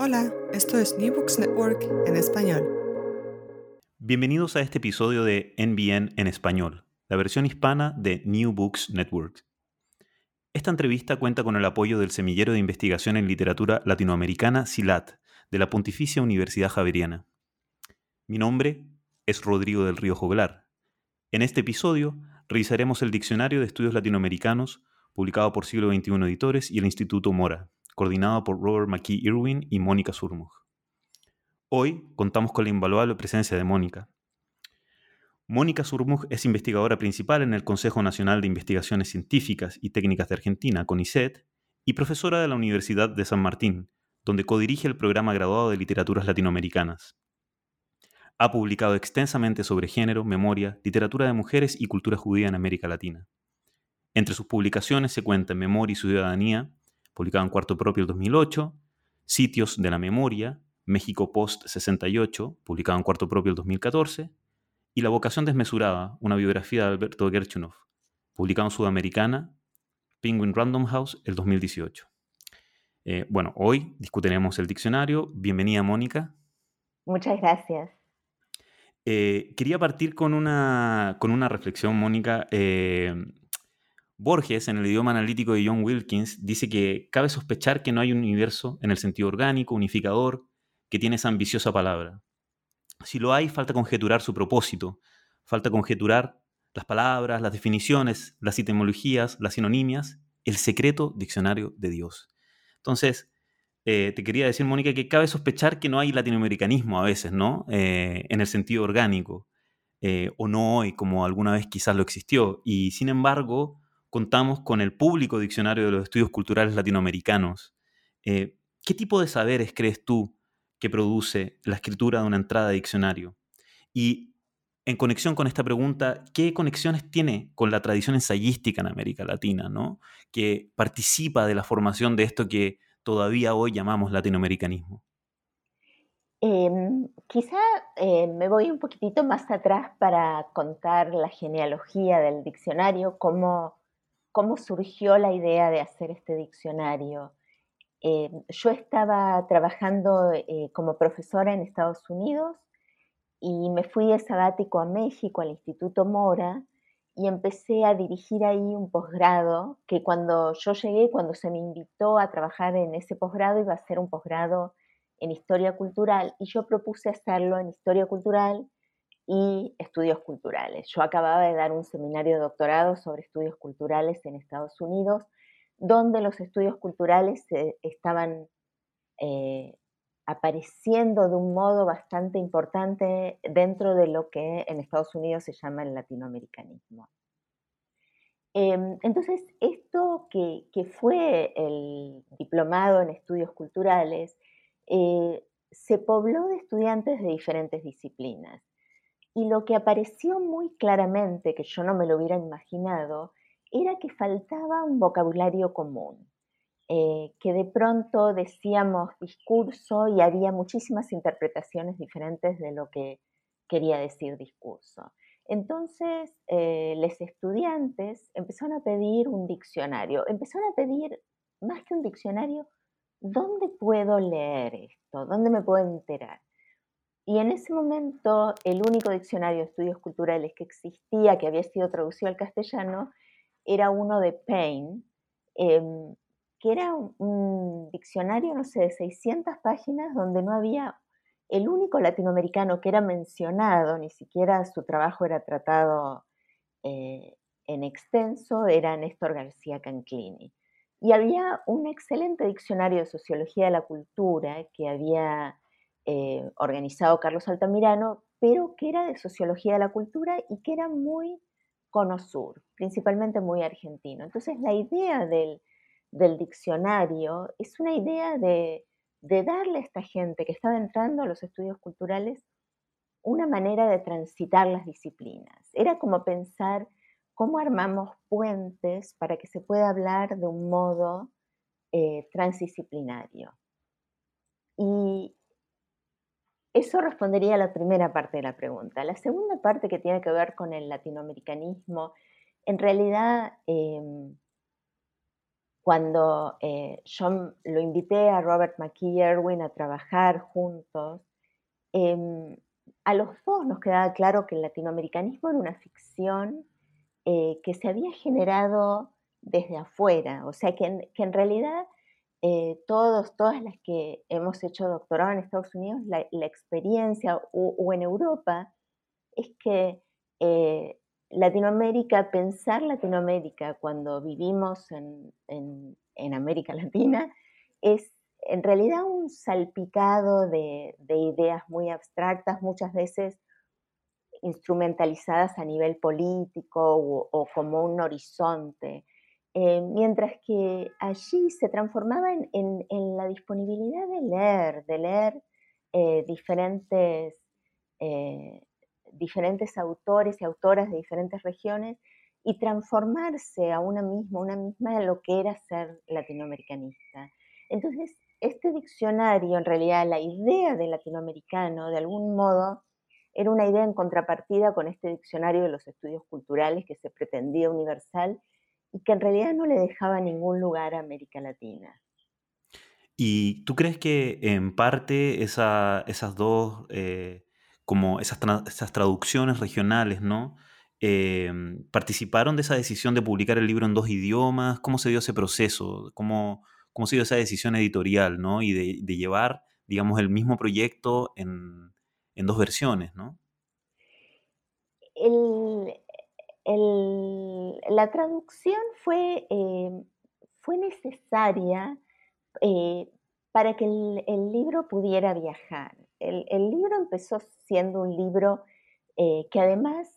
Hola, esto es New Books Network en español. Bienvenidos a este episodio de NBN en español, la versión hispana de New Books Network. Esta entrevista cuenta con el apoyo del Semillero de Investigación en Literatura Latinoamericana SILAT, de la Pontificia Universidad Javeriana. Mi nombre es Rodrigo del Río Joglar. En este episodio revisaremos el Diccionario de Estudios Latinoamericanos, publicado por Siglo XXI Editores y el Instituto Mora, coordinado por Robert McKee Irwin y Mónica Surmug. Hoy contamos con la invaluable presencia de Mónica. Mónica Surmug es investigadora principal en el Consejo Nacional de Investigaciones Científicas y Técnicas de Argentina, CONICET, y profesora de la Universidad de San Martín, donde codirige el programa graduado de Literaturas Latinoamericanas. Ha publicado extensamente sobre género, memoria, literatura de mujeres y cultura judía en América Latina. Entre sus publicaciones se cuentan Memoria y Ciudadanía, publicado en cuarto propio el 2008, Sitios de la Memoria, México Post 68, publicado en cuarto propio el 2014, y La Vocación Desmesurada, una biografía de Alberto Gerchunov, publicado en Sudamericana, Penguin Random House, el 2018. Eh, bueno, hoy discutiremos el diccionario. Bienvenida, Mónica. Muchas gracias. Eh, quería partir con una, con una reflexión, Mónica. Eh, Borges, en el idioma analítico de John Wilkins, dice que cabe sospechar que no hay un universo en el sentido orgánico, unificador, que tiene esa ambiciosa palabra. Si lo hay, falta conjeturar su propósito, falta conjeturar las palabras, las definiciones, las etimologías, las sinonimias, el secreto diccionario de Dios. Entonces, eh, te quería decir, Mónica, que cabe sospechar que no hay latinoamericanismo a veces, ¿no? Eh, en el sentido orgánico, eh, o no hoy, como alguna vez quizás lo existió. Y sin embargo, contamos con el público diccionario de los estudios culturales latinoamericanos. Eh, ¿Qué tipo de saberes crees tú que produce la escritura de una entrada de diccionario? Y en conexión con esta pregunta, ¿qué conexiones tiene con la tradición ensayística en América Latina, ¿no? que participa de la formación de esto que todavía hoy llamamos latinoamericanismo? Em, quizá eh, me voy un poquitito más atrás para contar la genealogía del diccionario, cómo cómo surgió la idea de hacer este diccionario. Eh, yo estaba trabajando eh, como profesora en Estados Unidos y me fui de sabático a México, al Instituto Mora, y empecé a dirigir ahí un posgrado, que cuando yo llegué, cuando se me invitó a trabajar en ese posgrado, iba a ser un posgrado en historia cultural, y yo propuse hacerlo en historia cultural y estudios culturales. Yo acababa de dar un seminario de doctorado sobre estudios culturales en Estados Unidos, donde los estudios culturales estaban eh, apareciendo de un modo bastante importante dentro de lo que en Estados Unidos se llama el latinoamericanismo. Em, entonces, esto que, fue el diplomado en estudios culturales, eh, se pobló de estudiantes de diferentes disciplinas. Y lo que apareció muy claramente, que yo no me lo hubiera imaginado, era que faltaba un vocabulario común, eh, que de pronto decíamos discurso y había muchísimas interpretaciones diferentes de lo que quería decir discurso. Entonces, eh, los estudiantes empezaron a pedir un diccionario, empezaron a pedir más que un diccionario, ¿dónde puedo leer esto? ¿Dónde me puedo enterar? Y en ese momento el único diccionario de estudios culturales que existía, que había sido traducido al castellano, era uno de Payne, em, que era un, diccionario, no sé, de 600 páginas donde no había el único latinoamericano que era mencionado, ni siquiera su trabajo era tratado eh, en extenso, era Néstor García Canclini. Y había un excelente diccionario de sociología de la cultura que había eh, organizado Carlos Altamirano, pero que era de sociología de la cultura y que era muy cono sur, principalmente muy argentino. Entonces la idea del, diccionario es una idea de, de darle a esta gente que estaba entrando a los estudios culturales una manera de transitar las disciplinas. Era como pensar cómo armamos puentes para que se pueda hablar de un modo eh, transdisciplinario. Y, eso respondería a la primera parte de la pregunta. La segunda parte que tiene que ver con el latinoamericanismo, en realidad, em, cuando yo lo invité a Robert McKee Irwin a trabajar juntos, em, a los dos nos quedaba claro que el latinoamericanismo era una ficción que se había generado desde afuera, o sea que en realidad eh, todos, todas las que hemos hecho doctorado en Estados Unidos, la, experiencia o, en Europa es que eh, Latinoamérica, pensar Latinoamérica cuando vivimos en, América Latina, es en realidad un salpicado de, ideas muy abstractas, muchas veces instrumentalizadas a nivel político o como un horizonte. Eh, mientras que allí se transformaba en, la disponibilidad de leer, de leer eh, diferentes, eh, diferentes autores y autoras de diferentes regiones y transformarse a una misma, una misma en lo que era ser latinoamericanista. Entonces, este diccionario, en realidad, la idea de latinoamericano, de algún modo, era una idea en contrapartida con este diccionario de los estudios culturales que se pretendía universal y que en realidad no le dejaba ningún lugar a América Latina. ¿Y tú crees que en parte esas dos, eh, como esas, esas, traducciones regionales, ¿no? Em, ¿Participaron de esa decisión de publicar el libro en dos idiomas? ¿Cómo se dio ese proceso? ¿Cómo, cómo se dio esa decisión editorial, ¿no? Y de, de llevar, digamos, el mismo proyecto en, en dos versiones, ¿no? El, la traducción fue, eh, fue necesaria eh, para que el, libro pudiera viajar. El, libro empezó siendo un libro eh, que además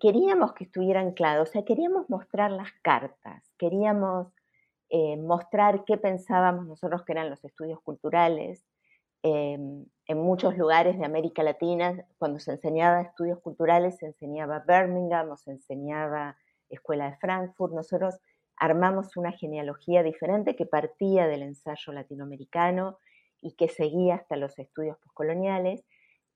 queríamos que estuviera anclado, o sea, queríamos mostrar las cartas, queríamos mostrar qué pensábamos nosotros que eran los estudios culturales, Em, en muchos lugares de América Latina, cuando se enseñaba estudios culturales, se enseñaba Birmingham o se enseñaba Escuela de Frankfurt. Nosotros armamos una genealogía diferente que partía del ensayo latinoamericano y que seguía hasta los estudios postcoloniales.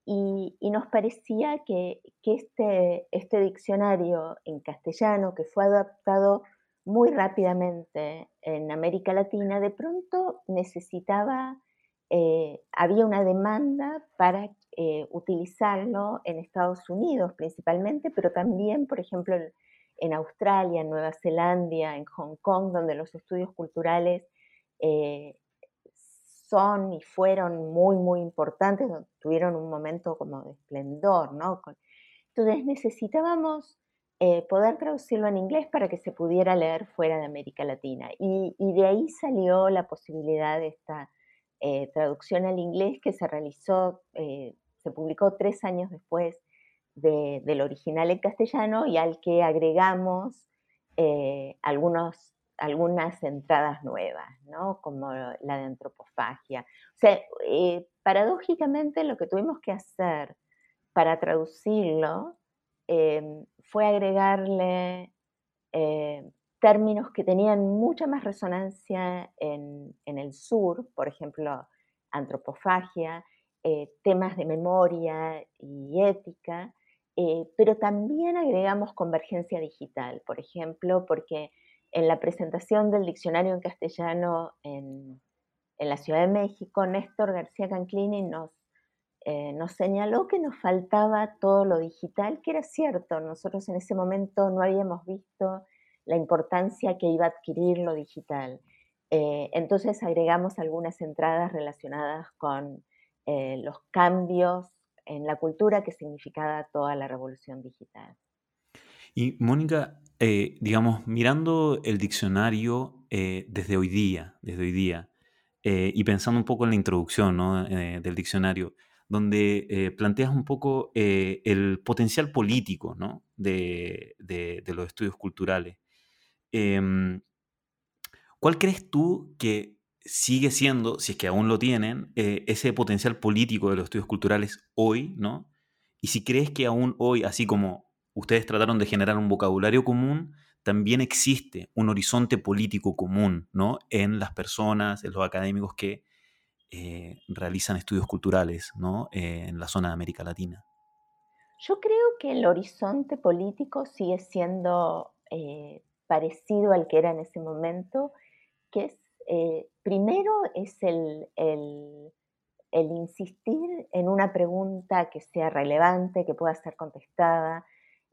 Y, nos parecía que, este, este diccionario en castellano, que fue adaptado muy rápidamente en América Latina, de pronto necesitaba eh, había una demanda para eh, utilizarlo en Estados Unidos principalmente, pero también, por ejemplo, en Australia, en Nueva Zelanda, en Hong Kong, donde los estudios culturales eh, son y fueron muy, muy importantes, tuvieron un momento como de esplendor, ¿no? Entonces necesitábamos poder traducirlo en inglés para que se pudiera leer fuera de América Latina. y de ahí salió la posibilidad de esta eh, traducción al inglés que se realizó, eh, se publicó tres años después del original en castellano y al que agregamos eh, algunas entradas nuevas, ¿no? como la de antropofagia. O sea, paradójicamente lo que tuvimos que hacer para traducirlo fue agregarle términos que tenían mucha más resonancia en, el sur, por ejemplo, antropofagia, eh, temas de memoria y ética, eh, pero también agregamos convergencia digital, por ejemplo, porque en la presentación del diccionario en castellano en, la Ciudad de México, Néstor García Canclini nos, eh, nos señaló que nos faltaba todo lo digital, que era cierto, nosotros en ese momento no habíamos visto la importancia que iba a adquirir lo digital. Eh, entonces agregamos algunas entradas relacionadas con eh, los cambios en la cultura que significaba toda la revolución digital. Y Mónica, eh, digamos, mirando el diccionario desde hoy día, desde hoy día, y pensando un poco en la introducción del diccionario, donde planteas un poco el potencial político de, los estudios culturales. Em, ¿Cuál crees tú que sigue siendo, si es que aún lo tienen, eh, ese potencial político de los estudios culturales hoy, ¿no? Y si crees que aún hoy, así como ustedes trataron de generar un vocabulario común, también existe un horizonte político común, ¿no? En las personas, en los académicos que eh, realizan estudios culturales, ¿no? Eh, en la zona de América Latina. Yo creo que el horizonte político sigue siendo parecido al que era en ese momento que es, primero es el, insistir en una pregunta que sea relevante, que pueda ser contestada,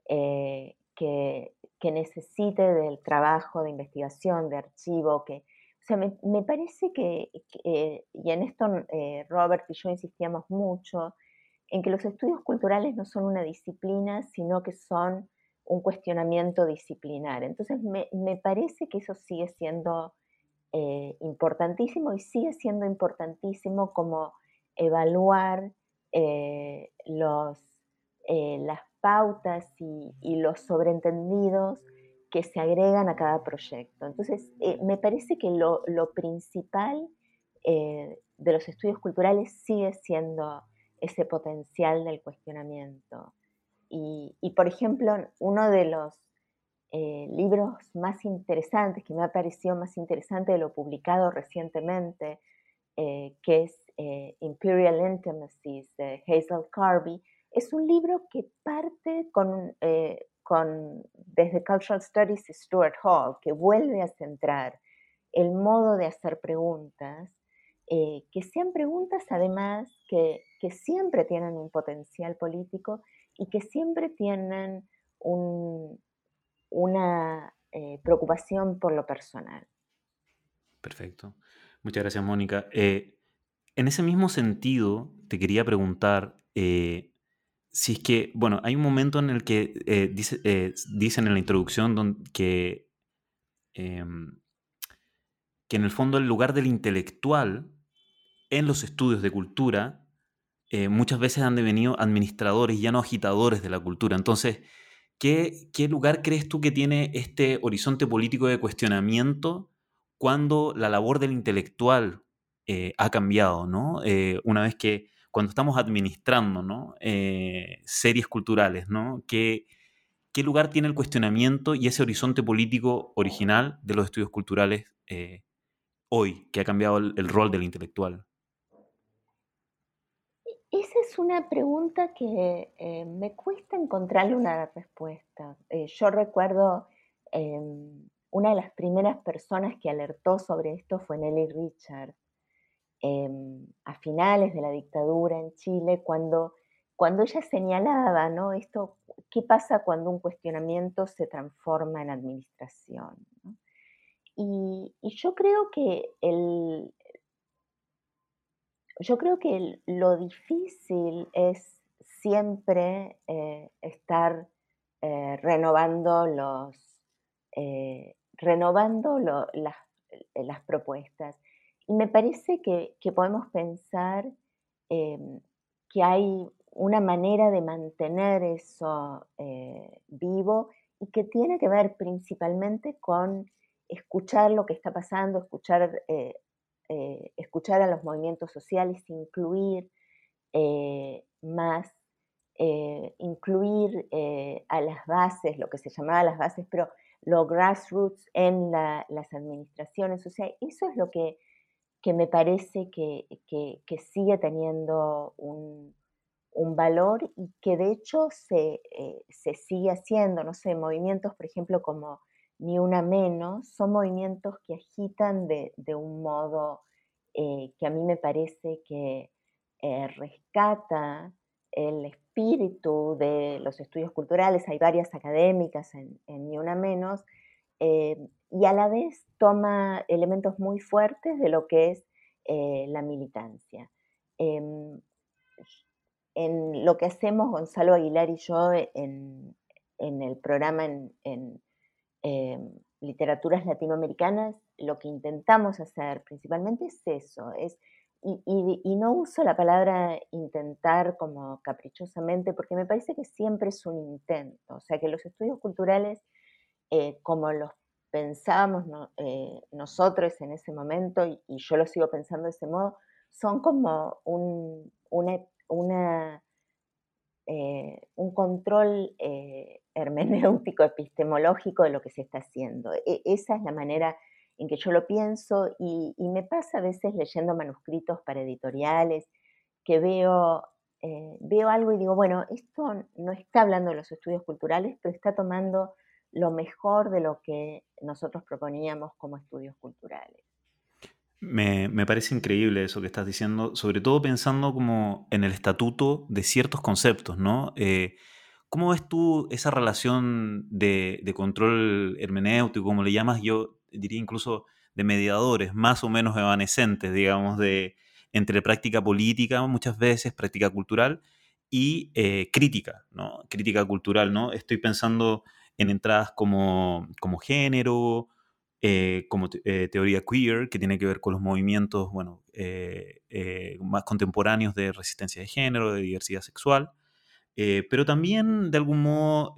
eh, que, necesite del trabajo de investigación, de archivo, que, o sea, me, parece que, y en esto Robert y yo insistíamos mucho, en que los estudios culturales no son una disciplina, sino que son un cuestionamiento disciplinar. Entonces, me, parece que eso sigue siendo eh, importantísimo y sigue siendo importantísimo como evaluar eh, los, eh, las pautas y, los sobreentendidos que se agregan a cada proyecto. Entonces, me parece que lo, lo principal de los estudios culturales sigue siendo ese potencial del cuestionamiento. Y, por ejemplo, uno de los eh, libros más interesantes, que me ha parecido más interesante de lo publicado recientemente, eh, que es eh, Imperial Intimacies de Hazel Carby, es un libro que parte con, con, desde Cultural Studies Stuart Hall, que vuelve a centrar el modo de hacer preguntas, que sean preguntas además que, que siempre tienen un potencial político y que siempre tienen eh, preocupación por lo personal. Perfecto. Muchas gracias, Mónica. Eh, en ese mismo sentido, te quería preguntar eh, si es que, bueno, hay un momento en el que dice, dicen en la introducción que, em, que en el fondo el lugar del intelectual en los estudios de cultura eh, muchas veces han devenido administradores ya no agitadores de la cultura. Entonces, ¿qué, lugar crees tú que tiene este horizonte político de cuestionamiento cuando la labor del intelectual eh, ha cambiado, ¿no? Eh, una vez que, cuando estamos administrando, ¿no? series culturales, ¿no? ¿Qué, ¿Qué lugar tiene el cuestionamiento y ese horizonte político original de los estudios culturales hoy, que ha cambiado el rol del intelectual? Una pregunta que eh, me cuesta encontrarle una respuesta. Eh, yo recuerdo em, una de las primeras personas que alertó sobre esto fue Nelly Richard, em, a finales de la dictadura en Chile, cuando, cuando ella señalaba, ¿no? Esto, ¿qué pasa cuando un cuestionamiento se transforma en administración? y, yo creo que el, yo creo que lo difícil es siempre eh, estar eh, renovando los eh, renovando las, propuestas. Y me parece que, podemos pensar em, que hay una manera de mantener eso vivo y que tiene que ver principalmente con escuchar lo que está pasando, escuchar escuchar a los movimientos sociales, incluir eh, más, eh, incluir a las bases, lo que se llamaba las bases, pero los grassroots en las administraciones. O sea, eso es lo que, me parece que, sigue teniendo un, valor y que de hecho se, sigue haciendo, no sé, movimientos, por ejemplo, como ni una menos, son movimientos que agitan de, un modo eh, que a mí me parece que eh, rescata el espíritu de los estudios culturales, hay varias académicas en, Ni Una Menos, eh, y a la vez toma elementos muy fuertes de lo que es la militancia. Em, en lo que hacemos Gonzalo Aguilar y yo en, el programa en Em, literaturas latinoamericanas, lo que intentamos hacer principalmente es eso, es, y, no uso la palabra intentar como caprichosamente, porque me parece que siempre es un intento, o sea que los estudios culturales, eh, como los pensábamos eh, nosotros en ese momento, y, yo lo sigo pensando de ese modo, son como un, una, eh, un control hermenéutico epistemológico de lo que se está haciendo. E, esa es la manera en que yo lo pienso y, me pasa a veces leyendo manuscritos para editoriales que veo, eh, veo algo y digo, bueno, esto no está hablando de los estudios culturales, pero está tomando lo mejor de lo que nosotros proponíamos como estudios culturales. Me, parece increíble eso que estás diciendo, sobre todo pensando como en el estatuto de ciertos conceptos, ¿no? Eh, ¿Cómo ves tú esa relación de, control hermenéutico, como le llamas? Yo diría incluso de mediadores, más o menos evanescentes, digamos, de entre práctica política muchas veces, práctica cultural y eh, crítica, ¿no? Crítica cultural, ¿no? Estoy pensando en entradas como, como género, eh, como eh, teoría queer, que tiene que ver con los movimientos bueno, más contemporáneos de resistencia de género, de diversidad sexual, pero también de algún modo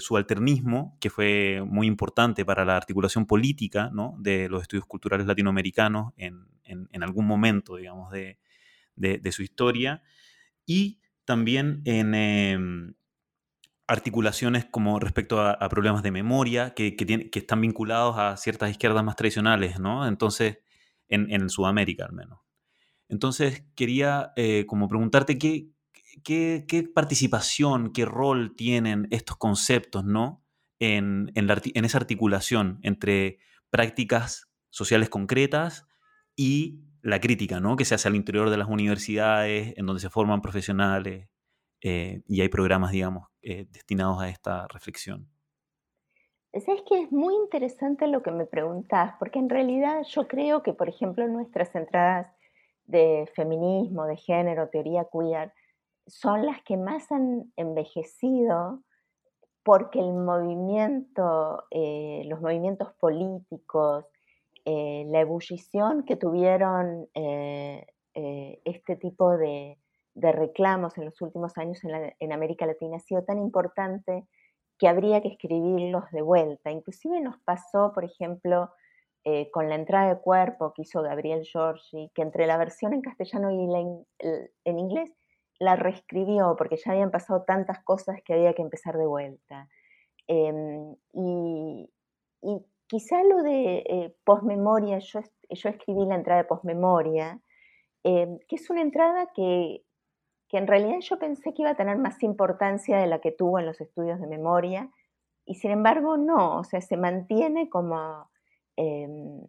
su alternismo, que fue muy importante para la articulación política de los estudios culturales latinoamericanos en, en, algún momento, digamos, de, de, su historia, y también en em, articulaciones como respecto a, problemas de memoria que, que, están vinculados a ciertas izquierdas más tradicionales, ¿no? Entonces, en, Sudamérica al menos. Entonces, quería eh, como preguntarte qué, qué, participación, qué rol tienen estos conceptos, ¿no? En, esa articulación entre prácticas sociales concretas y la crítica, ¿no? Que se hace al interior de las universidades, en donde se forman profesionales eh, y hay programas, digamos, eh, destinados a esta reflexión. Es que es muy interesante lo que me preguntas, porque en realidad yo creo que, por ejemplo, nuestras entradas de feminismo, de género, teoría queer, son las que más han envejecido porque el movimiento, eh, los movimientos políticos, la ebullición que tuvieron este tipo de, de reclamos en los últimos años en, América Latina ha sido tan importante que habría que escribirlos de vuelta. Inclusive nos pasó, por ejemplo, eh, con la entrada de cuerpo que hizo Gabriel Giorgi, que entre la versión en castellano y la en inglés la reescribió porque ya habían pasado tantas cosas que había que empezar de vuelta. Em, y, quizá lo de eh, postmemoria, yo, yo escribí la entrada de postmemoria, em, que es una entrada que que en realidad yo pensé que iba a tener más importancia de la que tuvo en los estudios de memoria, y sin embargo no, o sea, se mantiene como, em,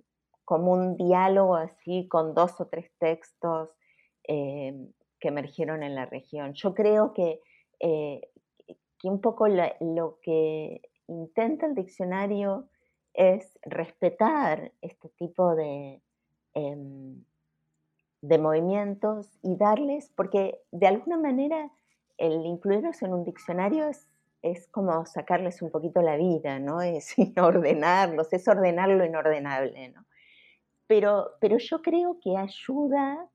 como un diálogo así con dos o tres textos que emergieron en la región. Yo creo que, eh, que un poco lo que intenta el diccionario es respetar este tipo de em, de movimientos y darles, porque de alguna manera el incluirlos en un diccionario es, es como sacarles un poquito la vida, ¿no? Es ordenarlos, es ordenar lo inordenable, ¿no? Pero, pero yo creo que ayuda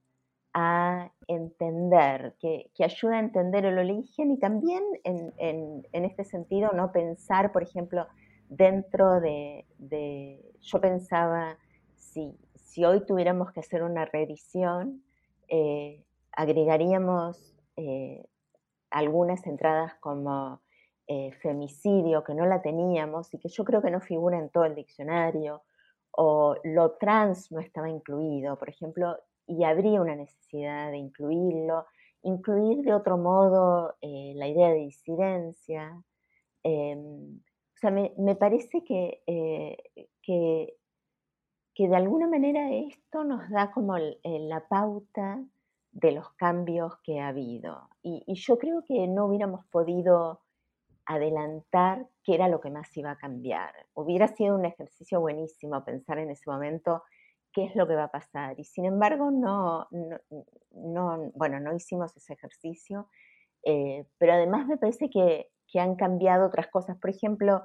a entender, que, que, ayuda a entender el origen y también en, en, en, este sentido, ¿no? Pensar, por ejemplo, dentro de, de yo pensaba, si, si hoy tuviéramos que hacer una reedición, eh, agregaríamos eh, algunas entradas como eh, femicidio, que no la teníamos y que yo creo que no figura en todo el diccionario, o lo trans no estaba incluido, por ejemplo, y habría una necesidad de incluirlo, incluir de otro modo la idea de disidencia. Em, o sea, me, parece que, que que de alguna manera esto nos da como la pauta de los cambios que ha habido. Y, yo creo que no hubiéramos podido adelantar qué era lo que más iba a cambiar. Hubiera sido un ejercicio buenísimo pensar en ese momento qué es lo que va a pasar. Y sin embargo, no, no, bueno, no hicimos ese ejercicio. Eh, pero además me parece que, que han cambiado otras cosas. Por ejemplo,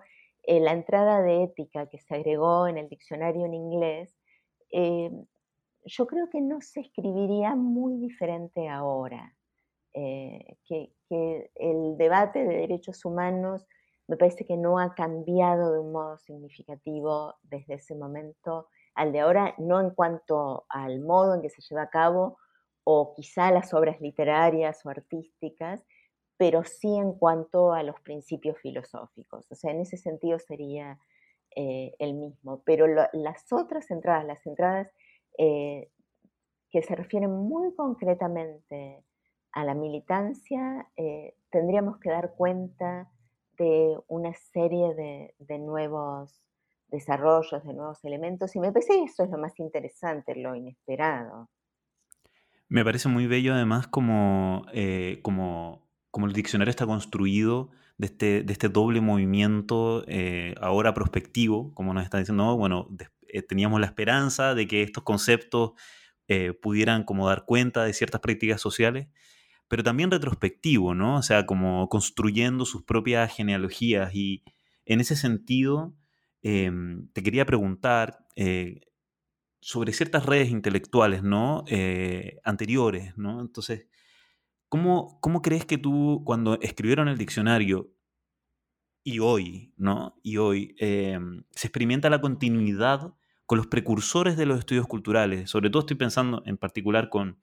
eh, la entrada de ética que se agregó en el diccionario en inglés, eh, yo creo que no se escribiría muy diferente ahora. Eh, que, el debate de derechos humanos me parece que no ha cambiado de un modo significativo desde ese momento al de ahora, no en cuanto al modo en que se lleva a cabo o quizá las obras literarias o artísticas, pero sí en cuanto a los principios filosóficos. O sea, en ese sentido sería eh, el mismo. Pero las otras entradas, las entradas eh, que se refieren muy concretamente a la militancia, eh, tendríamos que dar cuenta de una serie de, nuevos, desarrollos de nuevos elementos y me parece que eso es lo más interesante, lo inesperado. Me parece muy bello además como, eh, como, como el diccionario está construido de este, de este doble movimiento eh, ahora prospectivo, como nos está diciendo, bueno, eh, teníamos la esperanza de que estos conceptos pudieran como dar cuenta de ciertas prácticas sociales, pero también retrospectivo, ¿no? O sea, como construyendo sus propias genealogías y en ese sentido em, te quería preguntar, sobre ciertas redes intelectuales, ¿no? Eh, anteriores, ¿no? Entonces, ¿cómo, ¿cómo crees que tú, cuando escribieron el diccionario y hoy, ¿no? Y hoy, em, se experimenta la continuidad con los precursores de los estudios culturales? Sobre todo estoy pensando en particular con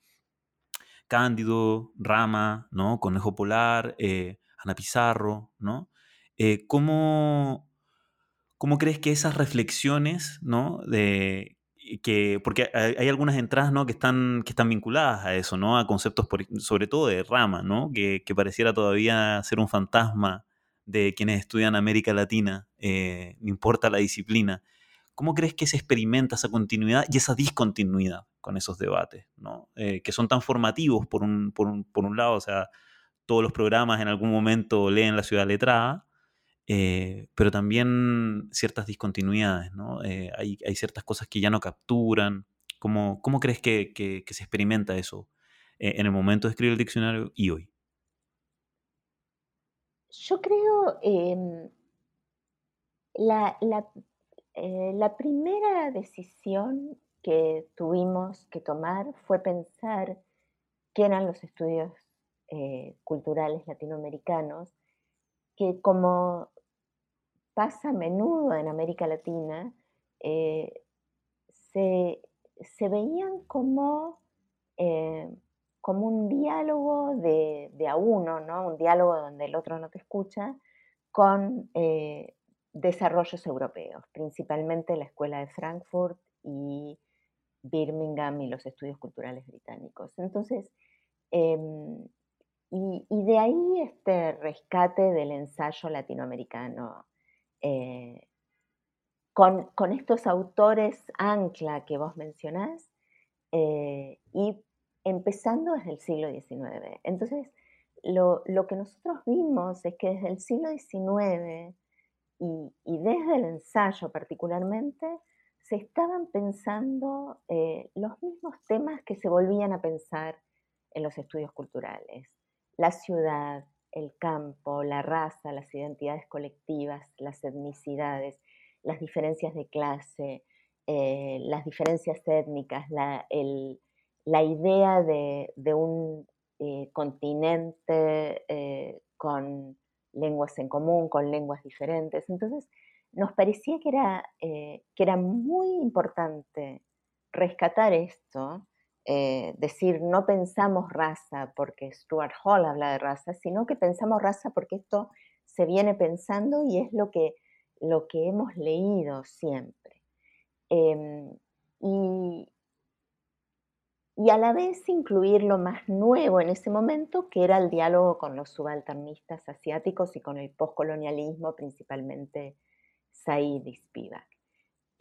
Cándido, Rama, ¿no? Conejo Polar, eh, Ana Pizarro, ¿no? Eh, ¿cómo, ¿Cómo crees que esas reflexiones, ¿no? De, que, porque hay, algunas entradas ¿no? que, están, que están vinculadas a eso, ¿no? a conceptos sobre todo de rama, ¿no? que, pareciera todavía ser un fantasma de quienes estudian América Latina, eh, importa la disciplina. ¿Cómo crees que se experimenta esa continuidad y esa discontinuidad con esos debates, ¿no? Eh, que son tan formativos por un, por, un, por un lado? O sea, todos los programas en algún momento leen la ciudad letrada, eh, pero también ciertas discontinuidades, ¿no? Eh, hay, ciertas cosas que ya no capturan. ¿Cómo, cómo crees que, se experimenta eso eh, en el momento de escribir el diccionario y hoy? Yo creo eh, la, la, primera decisión que tuvimos que tomar fue pensar qué eran los estudios culturales latinoamericanos que como pasa a menudo en América Latina, eh, se, veían como, eh, como un diálogo de, a uno, ¿no? un diálogo donde el otro no te escucha, con eh, desarrollos europeos, principalmente la Escuela de Frankfurt y Birmingham y los estudios culturales británicos. Entonces, em, y, de ahí este rescate del ensayo latinoamericano, eh, con, estos autores ancla que vos mencionás, eh, y empezando desde el siglo XIX. Entonces, lo, que nosotros vimos es que desde el siglo XIX y, desde el ensayo particularmente, se estaban pensando eh, los mismos temas que se volvían a pensar en los estudios culturales la ciudad, el campo, la raza, las identidades colectivas, las etnicidades, las diferencias de clase, eh, las diferencias étnicas, la, idea de, un eh, continente eh, con lenguas en común, con lenguas diferentes. Entonces, nos parecía que era, que era muy importante rescatar esto eh, decir no pensamos raza porque Stuart Hall habla de raza, sino que pensamos raza porque esto se viene pensando y es lo que, lo que hemos leído siempre. Em, y, y a la vez incluir lo más nuevo en ese momento, que era el diálogo con los subalternistas asiáticos y con el postcolonialismo, principalmente Said y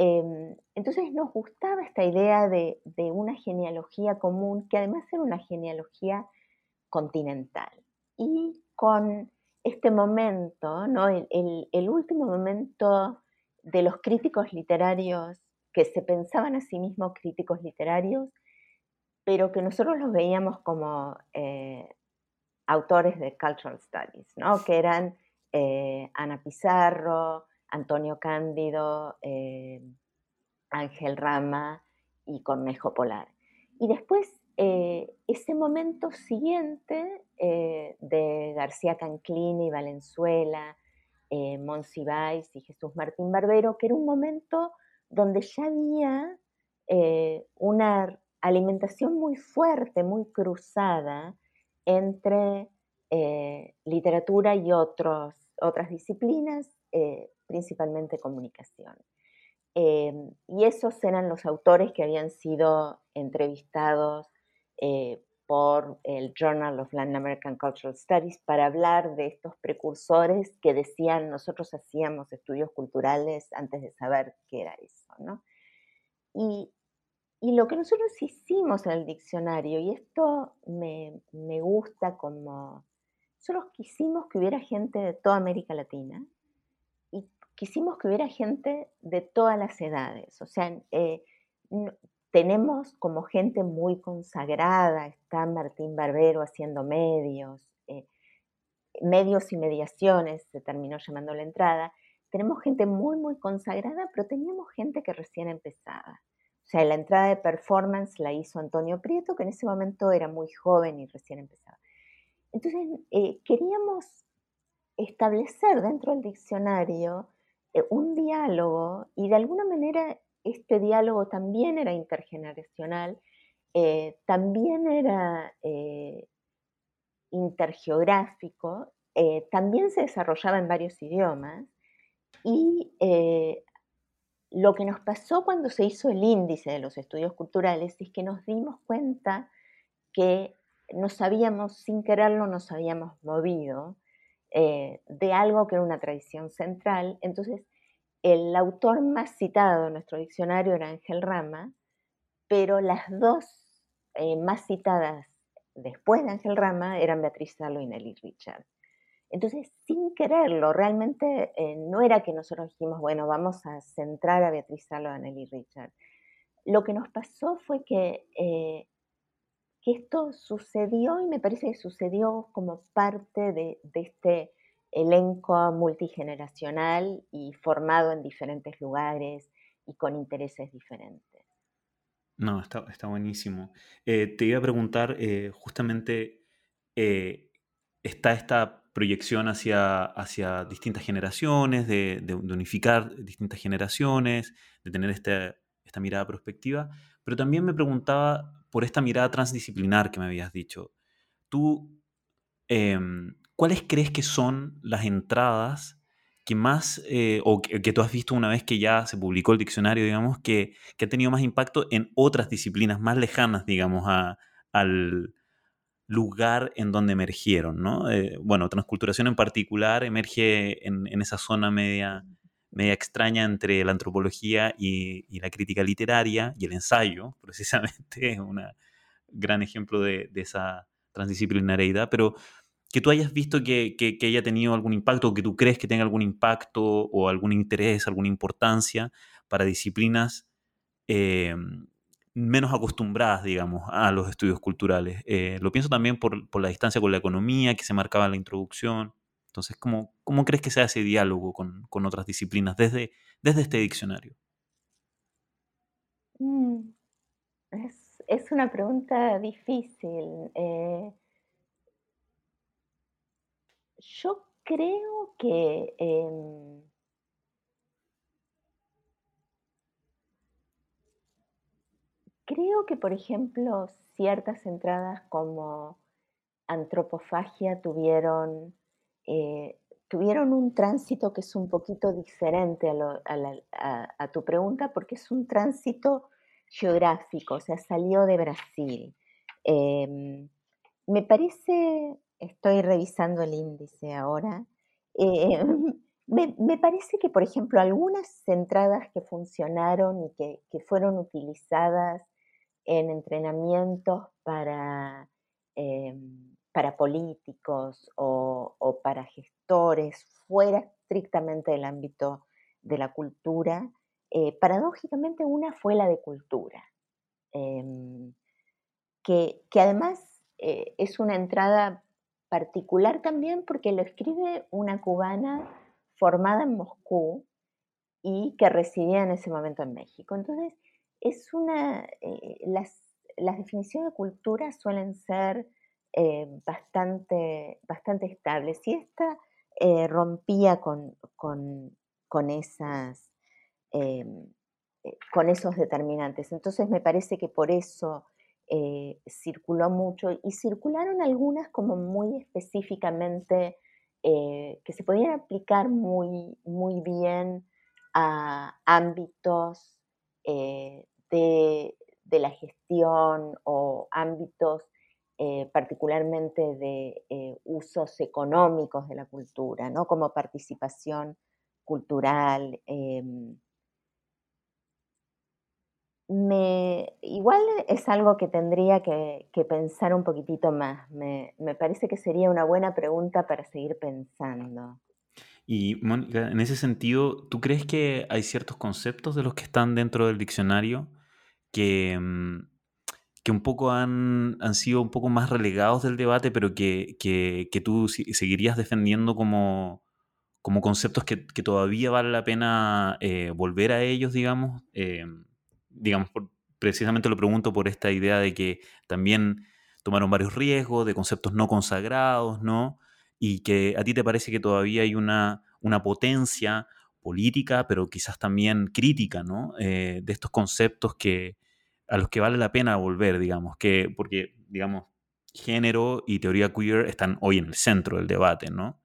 Em, entonces nos gustaba esta idea de, una genealogía común, que además era una genealogía continental. Y con este momento, ¿no? el, último momento de los críticos literarios que se pensaban a sí mismos críticos literarios, pero que nosotros los veíamos como eh, autores de cultural studies, ¿no? que eran eh, Ana Pizarro, Antonio Cándido, eh, Ángel Rama y Cornejo Polar. Y después, eh, ese momento siguiente eh, de García Canclini, Valenzuela, eh, Monsiváis y Jesús Martín Barbero, que era un momento donde ya había una alimentación muy fuerte, muy cruzada entre literatura y otros, otras disciplinas, principalmente comunicación. Em, y esos eran los autores que habían sido entrevistados eh, por el Journal of Latin American Cultural Studies para hablar de estos precursores que decían nosotros hacíamos estudios culturales antes de saber qué era eso, ¿no? Y, y lo que nosotros hicimos en el diccionario, y esto me, me gusta como, nosotros quisimos que hubiera gente de toda América Latina quisimos que hubiera gente de todas las edades, o sea, eh, tenemos como gente muy consagrada, está Martín Barbero haciendo medios, eh, medios y mediaciones, se terminó llamando la entrada. Tenemos gente muy, muy consagrada, pero teníamos gente que recién empezaba. O sea, la entrada de performance la hizo Antonio Prieto, que en ese momento era muy joven y recién empezaba. Entonces, eh, queríamos establecer dentro del diccionario un diálogo y de alguna manera este diálogo también era intergeneracional, eh, también era eh, intergeográfico, eh, también se desarrollaba en varios idiomas y lo que nos pasó cuando se hizo el índice de los estudios culturales es que nos dimos cuenta que nos habíamos, sin quererlo, nos habíamos movido de algo que era una tradición central. Entonces, el autor más citado en nuestro diccionario era Ángel Rama, pero las dos eh, más citadas después de Ángel Rama eran Beatriz Salo y Nelly Richard. Entonces, sin quererlo, realmente eh, no era que nosotros dijimos, bueno, vamos a centrar a Beatriz Salo a Nelly Richard. Lo que nos pasó fue que, eh, que esto sucedió y me parece que sucedió como parte de este elenco multigeneracional y formado en diferentes lugares y con intereses diferentes. No, está, está buenísimo. Eh, te iba a preguntar, eh, justamente, eh, está esta proyección hacia, hacia distintas generaciones, de, unificar distintas generaciones, de tener esta, esta mirada prospectiva, pero también me preguntaba por esta mirada transdisciplinar que me habías dicho. Tú, em, ¿cuáles crees que son las entradas que más, eh, o que, tú has visto una vez que ya se publicó el diccionario, digamos, que, que ha tenido más impacto en otras disciplinas más lejanas, digamos, al lugar en donde emergieron, ¿no? Eh, bueno, transculturación en particular emerge en, esa zona media, media extraña entre la antropología y, la crítica literaria y el ensayo, precisamente, es un gran ejemplo de, esa transdisciplinariedad, pero que tú hayas visto que, que, haya tenido algún impacto o que tú crees que tenga algún impacto o algún interés, alguna importancia para disciplinas eh, menos acostumbradas, digamos, a los estudios culturales. Eh, lo pienso también por, por, la distancia con la economía que se marcaba en la introducción. Entonces, ¿cómo, cómo crees que sea ese diálogo con, con otras disciplinas desde, desde este diccionario? Mm, es, es, una pregunta difícil. Eh, yo creo que em, creo que, por ejemplo, ciertas entradas como antropofagia tuvieron, eh, tuvieron un tránsito que es un poquito diferente a, tu pregunta porque es un tránsito geográfico, o sea, salió de Brasil. Em, me parece estoy revisando el índice ahora. Eh, me, parece que, por ejemplo, algunas entradas que funcionaron y que, fueron utilizadas en entrenamientos para, em, para políticos o, para gestores fuera estrictamente del ámbito de la cultura, eh, paradójicamente una fue la de cultura, em, que, además eh, es una entrada particular también porque lo escribe una cubana formada en Moscú y que residía en ese momento en México. Entonces, es una, eh, las, definiciones de cultura suelen ser eh, bastante, bastante estables y esta eh, rompía con, con, esas, con esos determinantes. Entonces, me parece que por eso eh, circuló mucho y circularon algunas como muy específicamente eh, que se podían aplicar muy, muy bien a ámbitos eh, de, la gestión o ámbitos eh, particularmente de eh, usos económicos de la cultura, ¿no? como participación cultural. Em, me, igual es algo que tendría que, pensar un poquitito más. Me, me, parece que sería una buena pregunta para seguir pensando. Y Mónica, en ese sentido, ¿tú crees que hay ciertos conceptos de los que están dentro del diccionario que, mm, que un poco han, han sido un poco más relegados del debate, pero que, que, que tú seguirías defendiendo como, como conceptos que, que, todavía vale la pena eh, volver a ellos, digamos? Eh, digamos, precisamente lo pregunto por esta idea de que también tomaron varios riesgos de conceptos no consagrados, ¿no? Y que a ti te parece que todavía hay una, una potencia política, pero quizás también crítica, ¿no? Eh, de estos conceptos que, a los que vale la pena volver, digamos, que, porque, digamos, género y teoría queer están hoy en el centro del debate, ¿no?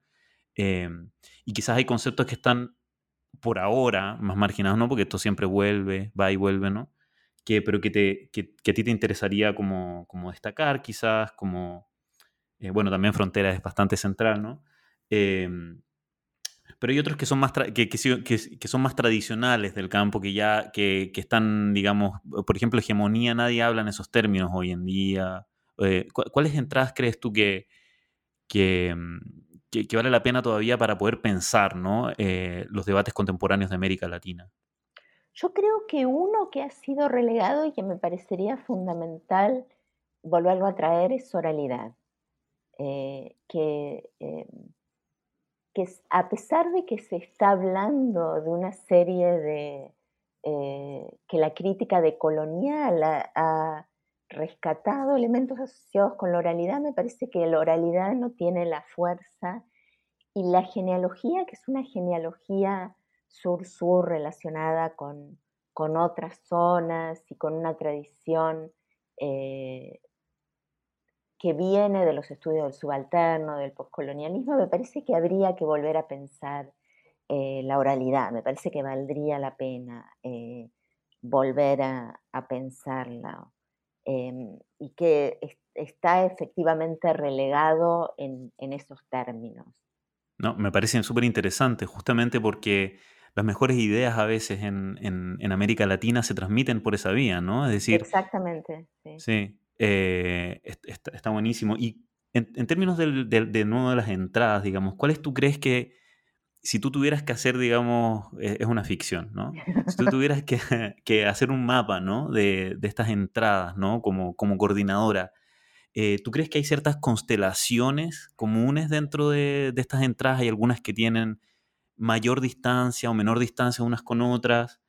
Em, y quizás hay conceptos que están por ahora más marginados, ¿no? Porque esto siempre vuelve, va y vuelve, ¿no? Que, pero que, te, que, a ti te interesaría como, como destacar, quizás, como, eh, bueno, también Frontera es bastante central, ¿no? Em, pero hay otros que son más, que, que, son más tradicionales del campo, que ya que, están, digamos, por ejemplo, hegemonía, nadie habla en esos términos hoy en día. Eh, ¿Cuáles entradas crees tú que, que, vale la pena todavía para poder pensar ¿no? Eh, los debates contemporáneos de América Latina? Yo creo que uno que ha sido relegado y que me parecería fundamental volverlo a traer es oralidad. Eh, que que a pesar de que se está hablando de una serie de, eh, que la crítica de colonial ha, rescatado elementos asociados con la oralidad, me parece que la oralidad no tiene la fuerza y la genealogía, que es una genealogía sur-sur relacionada con, con, otras zonas y con una tradición eh, que viene de los estudios del subalterno, del postcolonialismo, me parece que habría que volver a pensar eh, la oralidad, me parece que valdría la pena eh, volver a, pensarla em, y que está efectivamente relegado en, esos términos. No, me parece súper interesante, justamente porque las mejores ideas a veces en, América Latina se transmiten por esa vía, ¿no? Es decir... Exactamente. Sí. sí eh, está, buenísimo. Y en, términos de nuevo de las entradas, digamos, ¿cuáles tú crees que, si tú tuvieras que hacer, digamos, e, es, una ficción, ¿no? Si tú tuvieras que, que hacer un mapa, ¿no? De, de, estas entradas, ¿no? Como, como coordinadora, eh, ¿tú crees que hay ciertas constelaciones comunes dentro de, de, estas entradas? ¿Hay algunas que tienen mayor distancia o menor distancia unas con otras?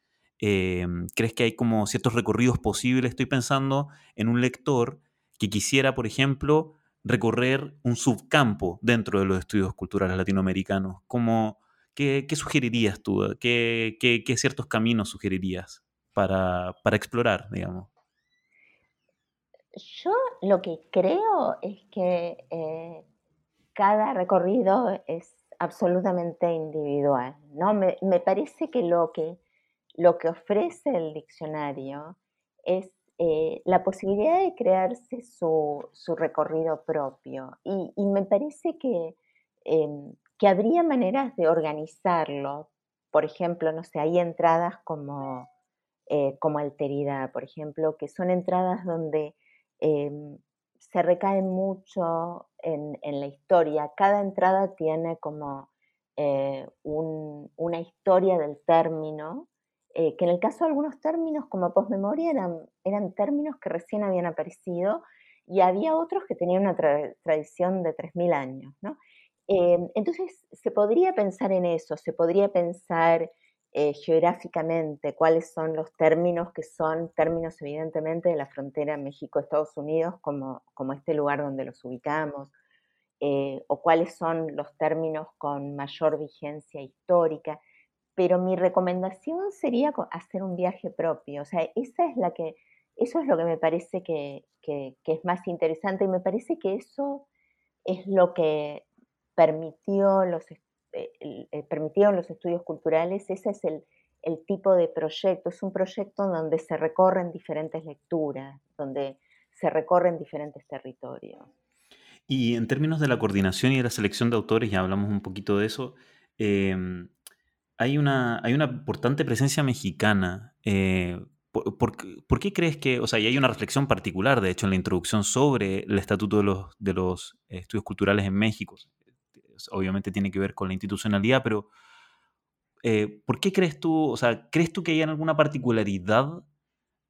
Em, ¿Crees que hay como ciertos recorridos posibles? Estoy pensando en un lector que quisiera, por ejemplo, recorrer un subcampo dentro de los estudios culturales latinoamericanos. Como, ¿qué, sugerirías tú? ¿Qué, ¿Qué, ciertos caminos sugerirías para, para explorar, digamos? Yo lo que creo es que eh, cada recorrido es absolutamente individual, ¿no? Me, me, parece que lo que lo que ofrece el diccionario es eh, la posibilidad de crearse su, recorrido propio. Y, me parece que, em, que, habría maneras de organizarlo. Por ejemplo, no sé, hay entradas como, eh, como alteridad, por ejemplo, que son entradas donde em, se recae mucho en, la historia. Cada entrada tiene como eh, una historia del término eh, que en el caso de algunos términos como postmemoria eran, eran términos que recién habían aparecido y había otros que tenían una tradición de 3.000 años. Em, entonces, se podría pensar en eso, se podría pensar eh, geográficamente cuáles son los términos que son términos evidentemente de la frontera México-Estados Unidos como, como este lugar donde los ubicamos, eh, o cuáles son los términos con mayor vigencia histórica pero mi recomendación sería hacer un viaje propio. O sea, esa es la que, eso es lo que me parece que, es más interesante y me parece que eso es lo que permitió los, eh, permitieron los estudios culturales. Ese es el, tipo de proyecto. Es un proyecto donde se recorren diferentes lecturas, donde se recorren diferentes territorios. Y en términos de la coordinación y de la selección de autores, ya hablamos un poquito de eso, em, hay, una, hay una importante presencia mexicana. Eh, por, qué crees que, o sea, y hay una reflexión particular, de hecho, en la introducción sobre el Estatuto de los, de los Estudios Culturales en México? Obviamente tiene que ver con la institucionalidad, pero eh, ¿por qué crees tú, o sea, crees tú que hay alguna particularidad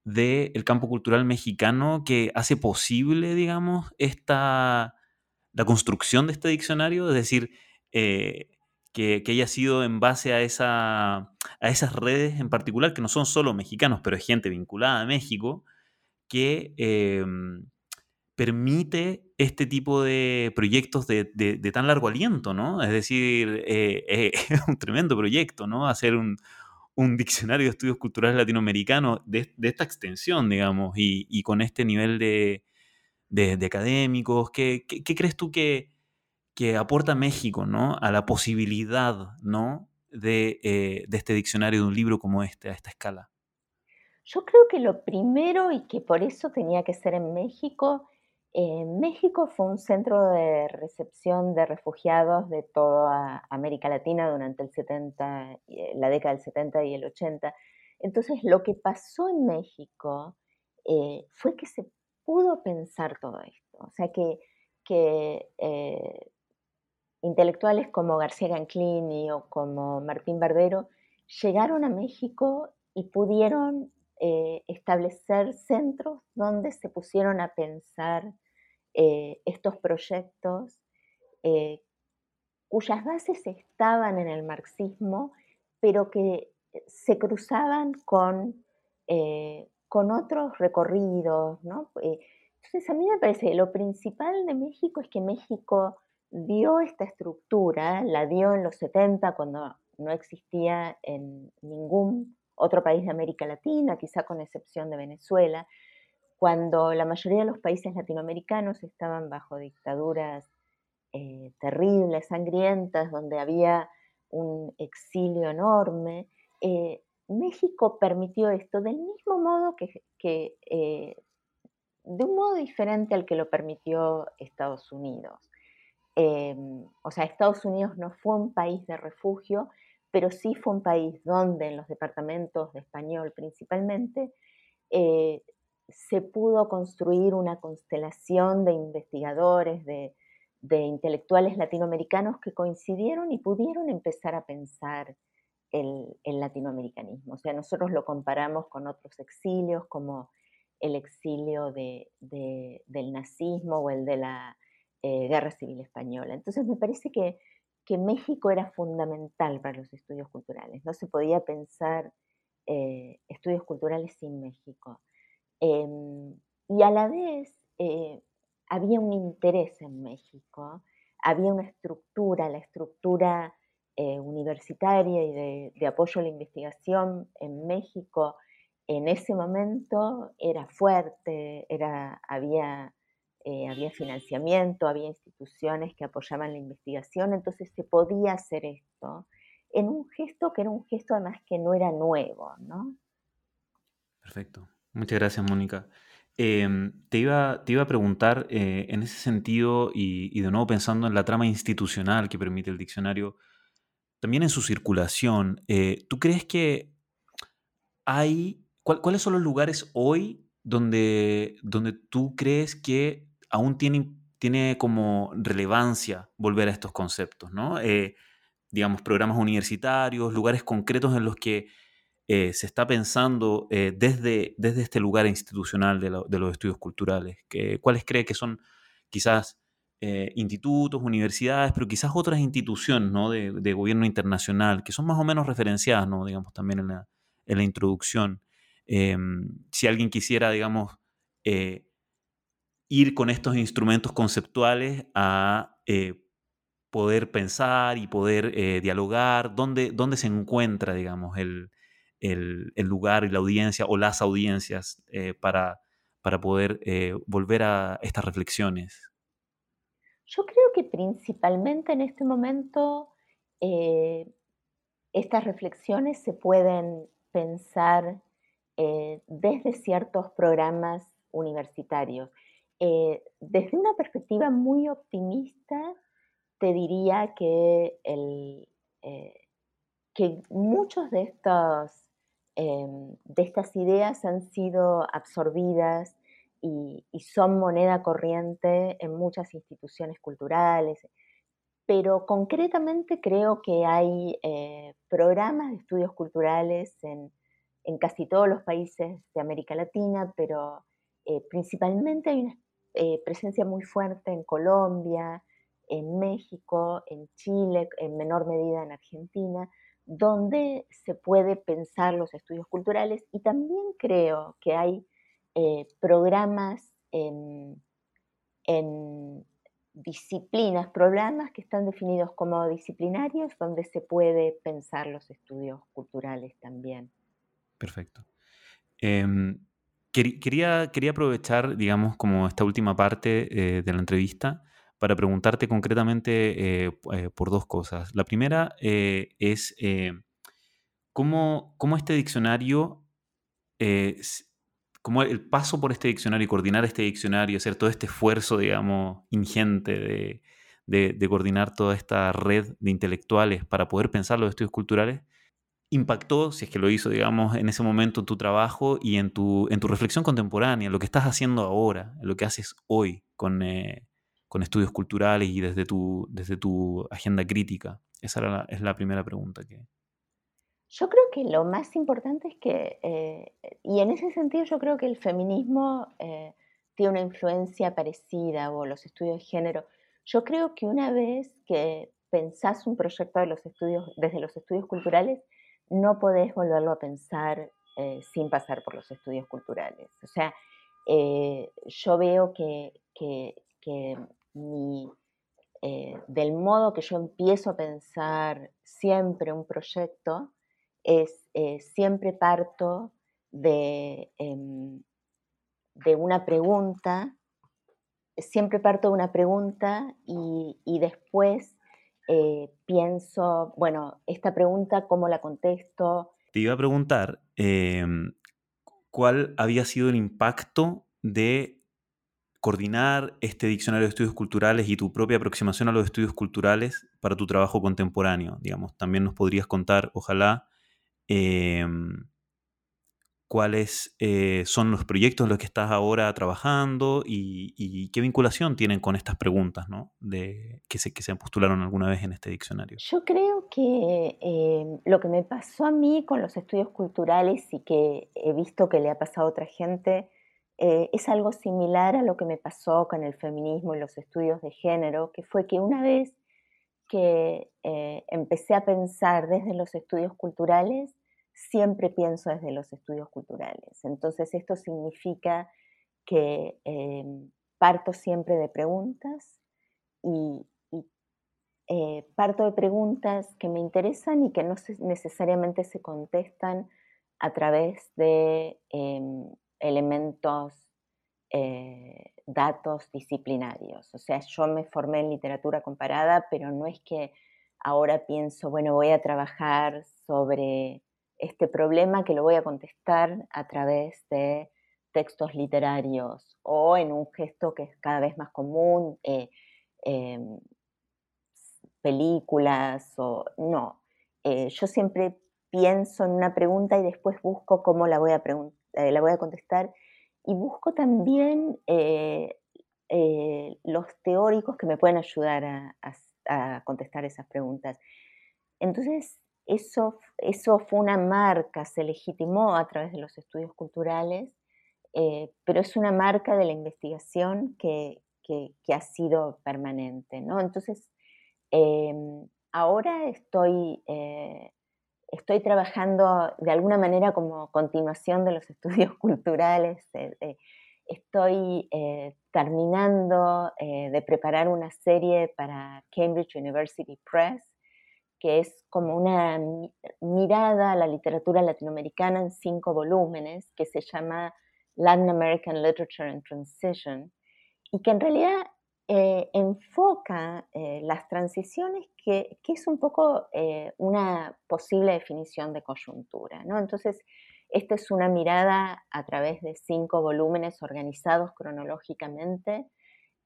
del campo cultural mexicano que hace posible, digamos, esta, la construcción de este diccionario? Es decir, eh, que, haya sido en base a, esa, a esas redes en particular, que no son solo mexicanos, pero es gente vinculada a México, que em, permite este tipo de proyectos de, tan largo aliento, ¿no? Es decir, eh, eh, es un tremendo proyecto, ¿no? Hacer un, diccionario de estudios culturales latinoamericanos de, esta extensión, digamos, y, con este nivel de, académicos. ¿Qué, crees tú que, que aporta México, ¿no? A la posibilidad, ¿no? De, eh, de este diccionario, de un libro como este, a esta escala. Yo creo que lo primero, y que por eso tenía que ser en México, eh, México fue un centro de recepción de refugiados de toda América Latina durante el 70, eh, la década del 70 y el 80. Entonces, lo que pasó en México fue que se pudo pensar todo esto. O sea, que, que intelectuales como García Ganclini o como Martín Barbero llegaron a México y pudieron eh, establecer centros donde se pusieron a pensar eh, estos proyectos eh, cuyas bases estaban en el marxismo, pero que se cruzaban con, con otros recorridos. Entonces a mí me parece que lo principal de México es que México dio esta estructura, la dio en los 70 cuando no existía en ningún otro país de América Latina, quizá con excepción de Venezuela, cuando la mayoría de los países latinoamericanos estaban bajo dictaduras eh, terribles, sangrientas, donde había un exilio enorme, eh, México permitió esto del mismo modo que, eh, de un modo diferente al que lo permitió Estados Unidos. Em, o sea, Estados Unidos no fue un país de refugio, pero sí fue un país donde en los departamentos de español principalmente eh, se pudo construir una constelación de investigadores, de, intelectuales latinoamericanos que coincidieron y pudieron empezar a pensar el, latinoamericanismo. O sea, nosotros lo comparamos con otros exilios como el exilio del nazismo o el de la eh, Guerra Civil Española. Entonces me parece que, México era fundamental para los estudios culturales. No se podía pensar eh, estudios culturales sin México. Em, y a la vez eh, había un interés en México, había una estructura, la estructura universitaria y de, apoyo a la investigación en México en ese momento era fuerte, era, había eh, había financiamiento, había instituciones que apoyaban la investigación, entonces se podía hacer esto en un gesto que era un gesto además que no era nuevo, ¿no? Perfecto. Muchas gracias, Mónica. Em, te, iba, te iba a preguntar eh, en ese sentido y, de nuevo pensando en la trama institucional que permite el diccionario, también en su circulación, eh, ¿tú crees que hay, cuáles son los lugares hoy donde, donde tú crees que aún tiene, tiene como relevancia volver a estos conceptos, ¿no? Eh, digamos, programas universitarios, lugares concretos en los que eh, se está pensando eh, desde, desde este lugar institucional de, los estudios culturales. Que, ¿Cuáles cree que son quizás institutos, universidades, pero quizás otras instituciones ¿no? de, gobierno internacional que son más o menos referenciadas, ¿no? digamos, también en la, en la introducción? Em, si alguien quisiera, digamos, ir con estos instrumentos conceptuales a eh, poder pensar y poder eh, dialogar, dónde, dónde, se encuentra, digamos, el, lugar y la audiencia o las audiencias eh, para, para poder volver a estas reflexiones. Yo creo que principalmente en este momento estas reflexiones se pueden pensar desde ciertos programas universitarios. Eh, desde una perspectiva muy optimista, te diría que, el, eh, muchos em, de estas ideas han sido absorbidas y, son moneda corriente en muchas instituciones culturales, pero concretamente creo que hay eh, programas de estudios culturales en, en, casi todos los países de América Latina, pero principalmente hay una eh, presencia muy fuerte en Colombia, en México, en Chile, en menor medida en Argentina, donde se puede pensar los estudios culturales y también creo que hay eh, programas en, disciplinas, programas que están definidos como disciplinarios, donde se puede pensar los estudios culturales también. Perfecto. Em, Quería, quería aprovechar, digamos, como esta última parte eh, de la entrevista para preguntarte concretamente eh, eh, por dos cosas. La primera es ¿cómo, ¿cómo, este diccionario, cómo el paso por este diccionario y coordinar este diccionario, hacer todo este esfuerzo, digamos, ingente de, de, de coordinar toda esta red de intelectuales para poder pensar los estudios culturales, impactó, si es que lo hizo, digamos, en ese momento en tu trabajo y en tu, en tu reflexión contemporánea, lo que estás haciendo ahora, lo que haces hoy con, eh, con estudios culturales y desde tu, desde tu agenda crítica? Esa es la primera pregunta que... Yo creo que lo más importante es que, eh, y en ese sentido yo creo que el feminismo eh, tiene una influencia parecida o los estudios de género. Yo creo que una vez que pensás un proyecto de los estudios, desde los estudios culturales, no podés volverlo a pensar eh, sin pasar por los estudios culturales. O sea, eh, yo veo que, eh, del modo que yo empiezo a pensar siempre un proyecto, es siempre parto de, em, de una pregunta, siempre parto de una pregunta y, y después eh, pienso, bueno, esta pregunta, ¿cómo la contesto? Te iba a preguntar, em, ¿cuál había sido el impacto de coordinar este diccionario de estudios culturales y tu propia aproximación a los estudios culturales para tu trabajo contemporáneo? Digamos, también nos podrías contar, ojalá, em, cuáles eh, son los proyectos en los que estás ahora trabajando y, qué vinculación tienen con estas preguntas ¿no? de, que, se, que se postularon alguna vez en este diccionario. Yo creo que eh, lo que me pasó a mí con los estudios culturales y que he visto que le ha pasado a otra gente eh, es algo similar a lo que me pasó con el feminismo y los estudios de género, que fue que una vez que empecé a pensar desde los estudios culturales, siempre pienso desde los estudios culturales. Entonces esto significa que em, parto siempre de preguntas y, eh, parto de preguntas que me interesan y que no necesariamente se contestan a través de em, elementos, eh, datos disciplinarios. O sea, yo me formé en literatura comparada, pero no es que ahora pienso, bueno, voy a trabajar sobre este problema que lo voy a contestar a través de textos literarios o en un gesto que es cada vez más común, eh, em, películas o no. Eh, yo siempre pienso en una pregunta y después busco cómo la voy a, eh, la voy a contestar y busco también los teóricos que me pueden ayudar a, a contestar esas preguntas. Entonces, eso, eso fue una marca, se legitimó a través de los estudios culturales, eh, pero es una marca de la investigación que, ha sido permanente. ¿no? Entonces, em, ahora estoy, eh, estoy trabajando de alguna manera como continuación de los estudios culturales. Eh, estoy terminando de preparar una serie para Cambridge University Press que es como una mirada a la literatura latinoamericana en cinco volúmenes, que se llama Latin American Literature and Transition, y que en realidad eh, enfoca eh, las transiciones, que, es un poco eh, una posible definición de coyuntura. ¿no? Entonces, esta es una mirada a través de cinco volúmenes organizados cronológicamente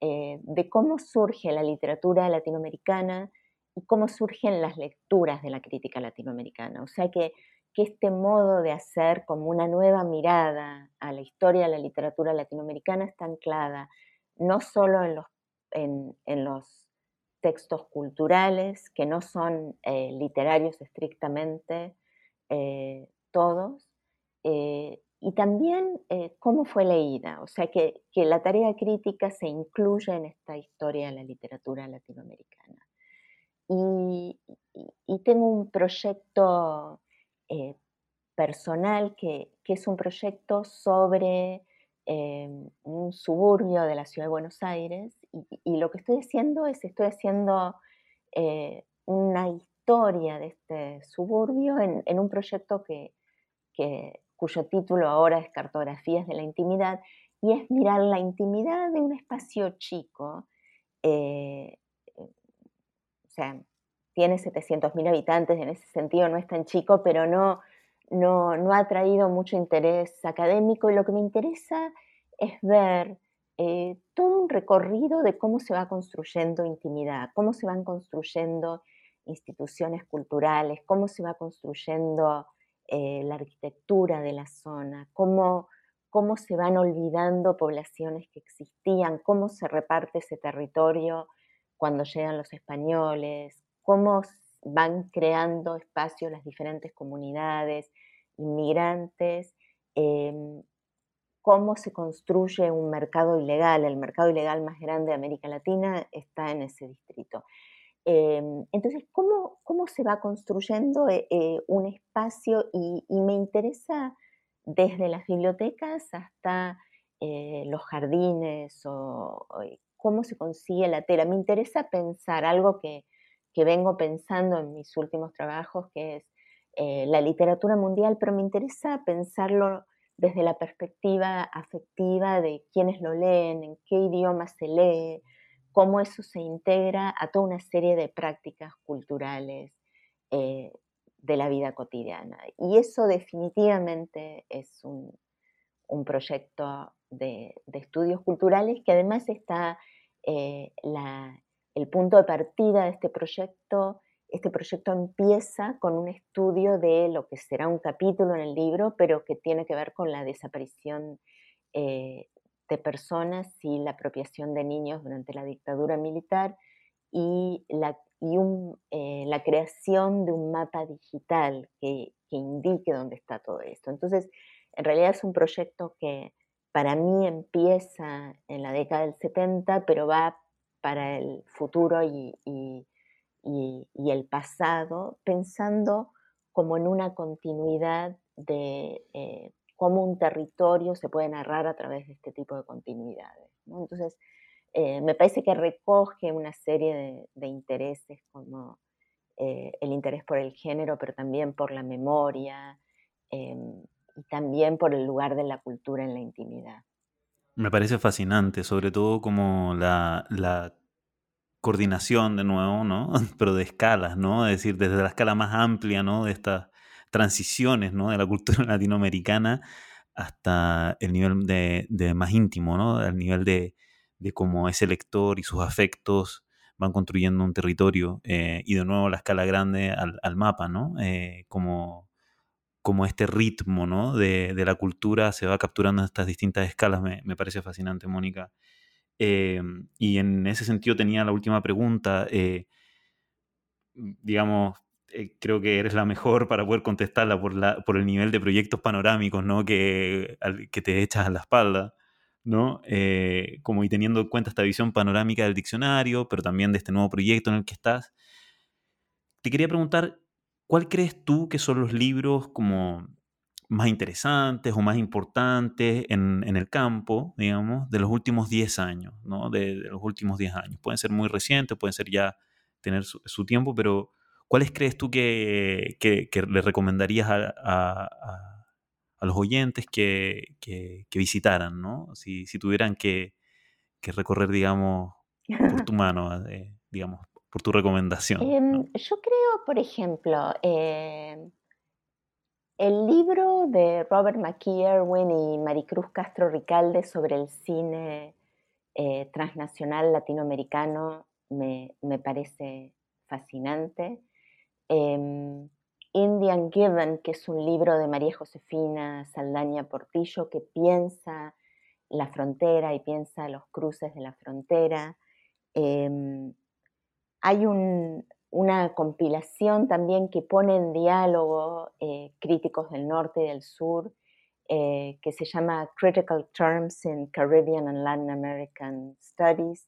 de cómo surge la literatura latinoamericana y cómo surgen las lecturas de la crítica latinoamericana. O sea que, este modo de hacer como una nueva mirada a la historia de la literatura latinoamericana está anclada no solo en los, en, los textos culturales, que no son eh, literarios estrictamente eh, todos, eh, y también cómo fue leída, o sea que, que, la tarea crítica se incluye en esta historia de la literatura latinoamericana. Y, tengo un proyecto eh, personal que, es un proyecto sobre eh, un suburbio de la ciudad de Buenos Aires y, lo que estoy haciendo es, estoy haciendo eh, una historia de este suburbio en, un proyecto que, cuyo título ahora es Cartografías de la Intimidad y es mirar la intimidad de un espacio chico o sea, tiene 700.000 habitantes, en ese sentido no es tan chico, pero no, no, ha traído mucho interés académico. Y lo que me interesa es ver eh, todo un recorrido de cómo se va construyendo intimidad, cómo se van construyendo instituciones culturales, cómo se va construyendo eh, la arquitectura de la zona, cómo, cómo se van olvidando poblaciones que existían, cómo se reparte ese territorio cuando llegan los españoles, cómo van creando espacios las diferentes comunidades, inmigrantes, em, cómo se construye un mercado ilegal. El mercado ilegal más grande de América Latina está en ese distrito. Em, entonces, ¿cómo, ¿cómo, se va construyendo eh, eh, un espacio? Y, me interesa desde las bibliotecas hasta eh, los jardines o, cómo se consigue la tela. Me interesa pensar algo que, vengo pensando en mis últimos trabajos, que es eh, la literatura mundial, pero me interesa pensarlo desde la perspectiva afectiva de quienes lo leen, en qué idioma se lee, cómo eso se integra a toda una serie de prácticas culturales eh, de la vida cotidiana. Y eso definitivamente es un, proyecto de, estudios culturales que además está eh, el punto de partida de este proyecto. Este proyecto empieza con un estudio de lo que será un capítulo en el libro, pero que tiene que ver con la desaparición eh, de personas y la apropiación de niños durante la dictadura militar y la, eh, la creación de un mapa digital que, que indique dónde está todo esto. Entonces, en realidad es un proyecto que, para mí empieza en la década del 70, pero va para el futuro y, el pasado, pensando como en una continuidad de eh, cómo un territorio se puede narrar a través de este tipo de continuidades. Entonces, eh, me parece que recoge una serie de, intereses como eh, el interés por el género, pero también por la memoria, em, y también por el lugar de la cultura en la intimidad. Me parece fascinante, sobre todo como la, coordinación de nuevo, ¿no? Pero de escalas, ¿no? Es decir, desde la escala más amplia, ¿no? De estas transiciones, ¿no? De la cultura latinoamericana hasta el nivel de, más íntimo, ¿no? El nivel de, cómo ese lector y sus afectos van construyendo un territorio eh, y de nuevo la escala grande al, mapa, ¿no? Eh, como como este ritmo ¿no? de, la cultura se va capturando en estas distintas escalas. Me, parece fascinante, Mónica. Em, y en ese sentido tenía la última pregunta. Eh, digamos, eh, creo que eres la mejor para poder contestarla por, la, por el nivel de proyectos panorámicos ¿no? que, que te echas a la espalda. ¿no? Eh, como y teniendo en cuenta esta visión panorámica del diccionario, pero también de este nuevo proyecto en el que estás, te quería preguntar ¿cuál crees tú que son los libros como más interesantes o más importantes en, el campo, digamos, de los últimos 10 años, ¿no? De, los últimos 10 años. Pueden ser muy recientes, pueden ser ya tener su, tiempo, pero ¿cuáles crees tú que, le recomendarías a, los oyentes que, visitaran, ¿no? Si, tuvieran que, recorrer, digamos, por tu mano, eh, digamos, por tu recomendación? Em, yo creo, por ejemplo, em, El libro de Robert McKee Irwin y Maricruz Castro Ricalde sobre el cine eh, transnacional latinoamericano me, parece fascinante. Em, Indian Given, que es un libro de María Josefina Saldaña Portillo, que piensa la frontera y piensa los cruces de la frontera. Em, hay una compilación también que pone en diálogo eh, críticos del norte y del sur, eh, que se llama Critical Terms in Caribbean and Latin American Studies,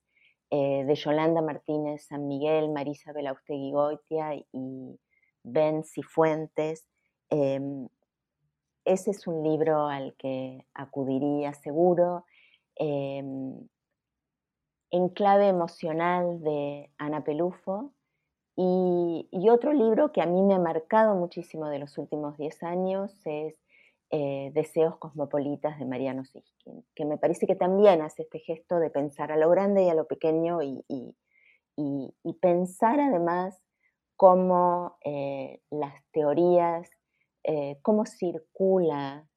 eh, de Yolanda Martínez San Miguel, Marisa Belaustegui Goitia y Ben Cifuentes. Em, ese es un libro al que acudiría seguro. Em, en clave emocional de Ana Pelufo. Y, otro libro que a mí me ha marcado muchísimo de los últimos 10 años es eh, Deseos Cosmopolitas de Mariano Siskin, que me parece que también hace este gesto de pensar a lo grande y a lo pequeño y, pensar además cómo eh, las teorías, eh, cómo circula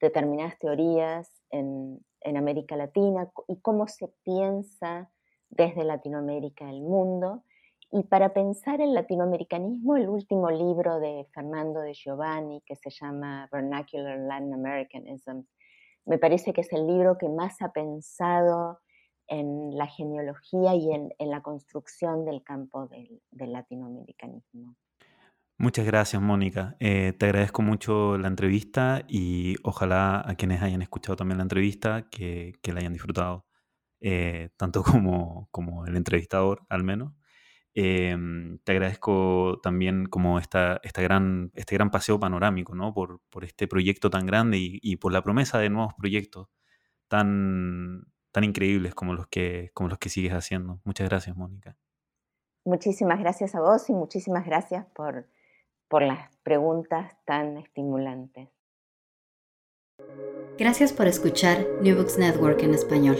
determinadas teorías en, en América Latina y cómo se piensa desde Latinoamérica el mundo. Y para pensar el latinoamericanismo, el último libro de Fernando de Giovanni, que se llama Vernacular Latin Americanism, me parece que es el libro que más ha pensado en la genealogía y en, la construcción del campo del latinoamericanismo. Muchas gracias, Mónica. Eh, te agradezco mucho la entrevista y ojalá a quienes hayan escuchado también la entrevista que, la hayan disfrutado, eh, tanto como, como, el entrevistador al menos. Em, te agradezco también como esta, esta gran, este gran paseo panorámico ¿no? por, por este proyecto tan grande y, y, por la promesa de nuevos proyectos tan, tan increíbles como los, que, como los que sigues haciendo. Muchas gracias, Mónica. Muchísimas gracias a vos y muchísimas gracias por por las preguntas tan estimulantes. Gracias por escuchar New Books Network en español.